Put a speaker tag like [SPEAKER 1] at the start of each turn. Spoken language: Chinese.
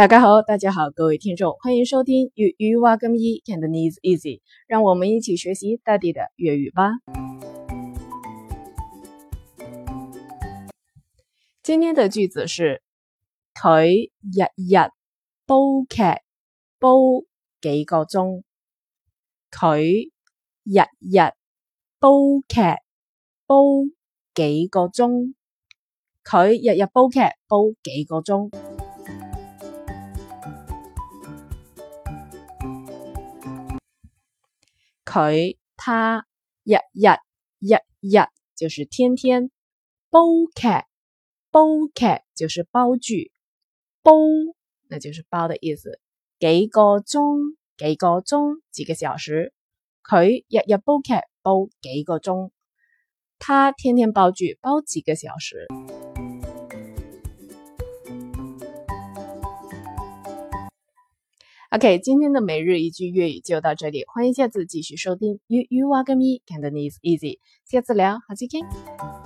[SPEAKER 1] 大家好，大家好，各位听众，欢迎收听粤语挖根易，and t easy，e 让我们一起学习大地的粤语吧。今天的句子是：佢日日煲剧煲几个钟，佢日日煲剧煲几个钟，佢日日煲剧煲几个钟。佢他日日日日就是天天煲剧，煲剧就是煲剧，煲那就是煲的意思。几个钟，几个钟，几个小时。佢日日煲剧煲几个钟，他天天煲剧煲几个小时。OK，今天的每日一句粤语就到这里，欢迎下次继续收听。You you wag me, Cantonese easy，下次聊，好再见。